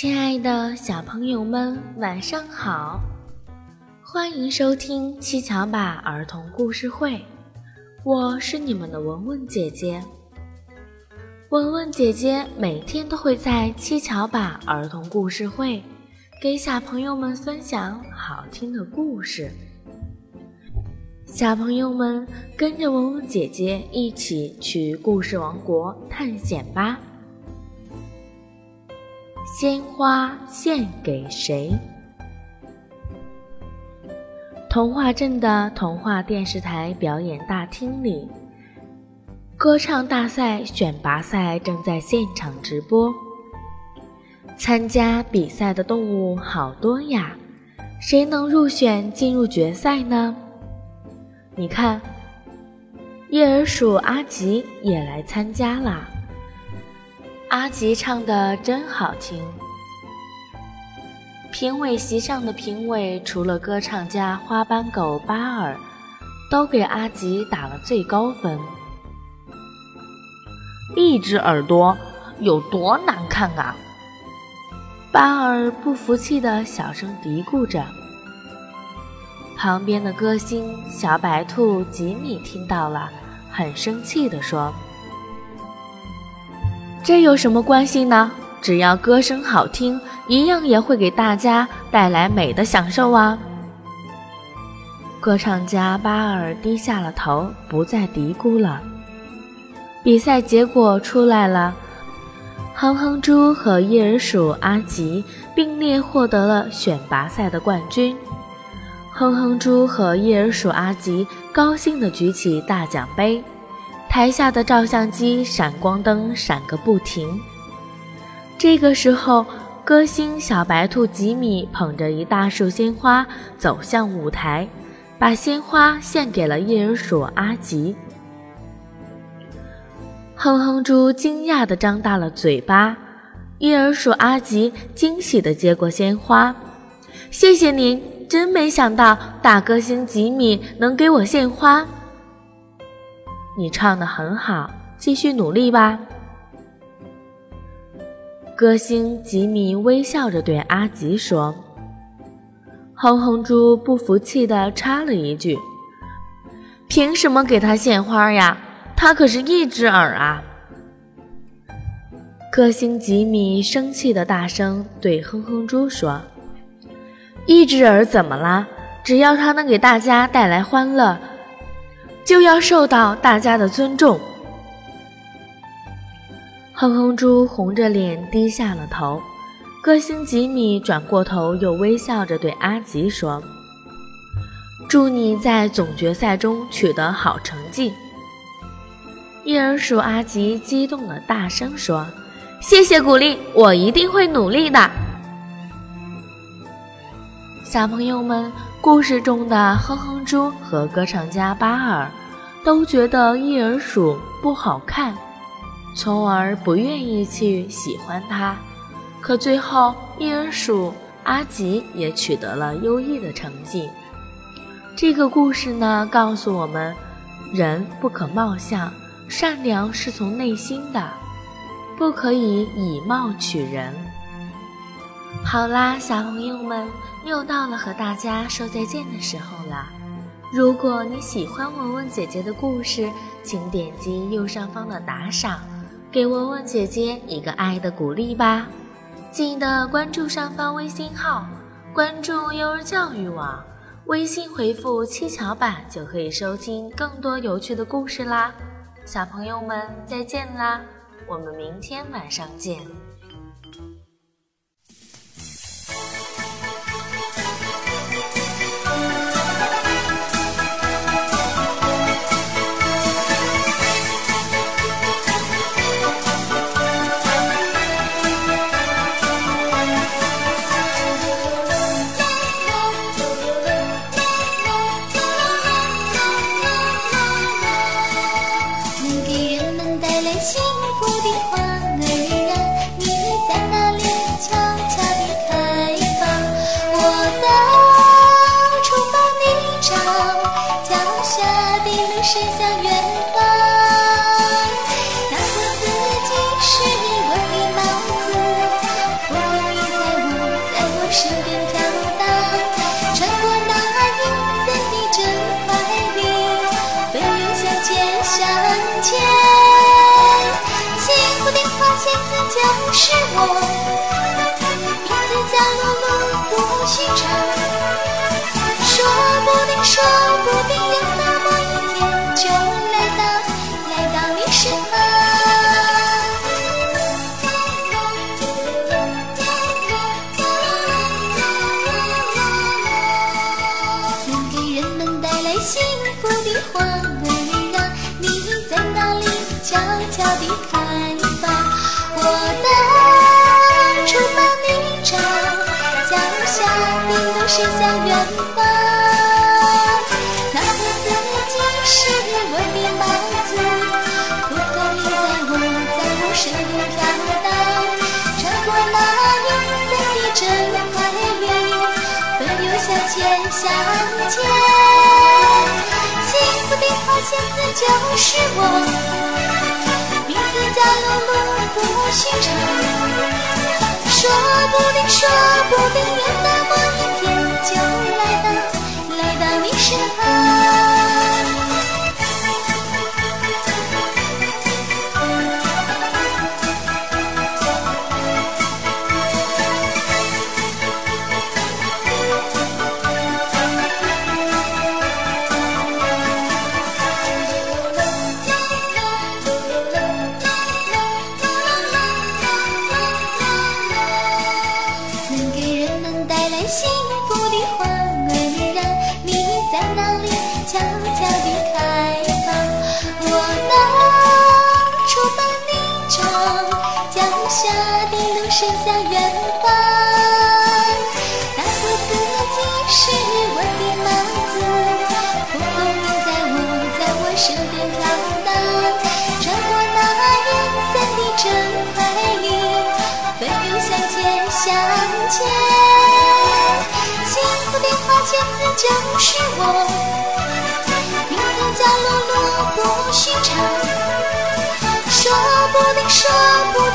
亲爱的小朋友们，晚上好！欢迎收听七巧板儿童故事会，我是你们的文文姐姐。文文姐姐每天都会在七巧板儿童故事会给小朋友们分享好听的故事。小朋友们跟着文文姐姐一起去故事王国探险吧！鲜花献给谁？童话镇的童话电视台表演大厅里，歌唱大赛选拔赛正在现场直播。参加比赛的动物好多呀，谁能入选进入决赛呢？你看，叶儿鼠阿吉也来参加啦。阿吉唱的真好听。评委席上的评委除了歌唱家花斑狗巴尔，都给阿吉打了最高分。一只耳朵有多难看啊！巴尔不服气的小声嘀咕着。旁边的歌星小白兔吉米听到了，很生气地说。这有什么关系呢？只要歌声好听，一样也会给大家带来美的享受啊！歌唱家巴尔低下了头，不再嘀咕了。比赛结果出来了，哼哼猪和叶儿鼠阿吉并列获得了选拔赛的冠军。哼哼猪和叶儿鼠阿吉高兴地举起大奖杯。台下的照相机闪光灯闪个不停。这个时候，歌星小白兔吉米捧着一大束鲜花走向舞台，把鲜花献给了叶儿鼠阿吉。哼哼猪惊讶地张大了嘴巴，叶儿鼠阿吉惊喜地接过鲜花：“谢谢您，真没想到大歌星吉米能给我献花。”你唱的很好，继续努力吧。歌星吉米微笑着对阿吉说：“哼哼猪不服气的插了一句：‘凭什么给他献花呀？他可是一只耳啊！’”歌星吉米生气的大声对哼哼猪说：“一只耳怎么了？只要他能给大家带来欢乐。”就要受到大家的尊重。哼哼猪红着脸低下了头。歌星吉米转过头，又微笑着对阿吉说：“祝你在总决赛中取得好成绩。”叶儿鼠阿吉激动的大声说：“谢谢鼓励，我一定会努力的。”小朋友们。故事中的哼哼猪和歌唱家巴尔都觉得叶儿鼠不好看，从而不愿意去喜欢它。可最后，叶儿鼠阿吉也取得了优异的成绩。这个故事呢，告诉我们：人不可貌相，善良是从内心的，不可以以貌取人。好啦，小朋友们。又到了和大家说再见的时候了。如果你喜欢文文姐姐的故事，请点击右上方的打赏，给文文姐姐一个爱的鼓励吧。记得关注上方微信号，关注幼儿教育网，微信回复“七巧板”就可以收听更多有趣的故事啦。小朋友们再见啦，我们明天晚上见。伸向远方。拿过自己是我的帽子，我一在舞，在我身边飘荡。穿过那阴森的真怀里，奔涌向前，向前。幸福的花仙子就是我，名字叫露露，不寻常。悄悄地开放？我到处帮你找，脚下的路伸向远方。那个自己是我的帽子，蒲公英在我在我身边飘荡，穿过那银色的真怀里，奔游向前向前。幸福的花仙子就是我，名字叫露露不寻常。说不的路伸向远方。大步自己是我的帽子，蒲公英在我在我身边飘荡，穿过那阴散的城怀里，奋勇向前，向前。幸福的花仙子就是我，名字叫露露，不寻常，说不定，说不定。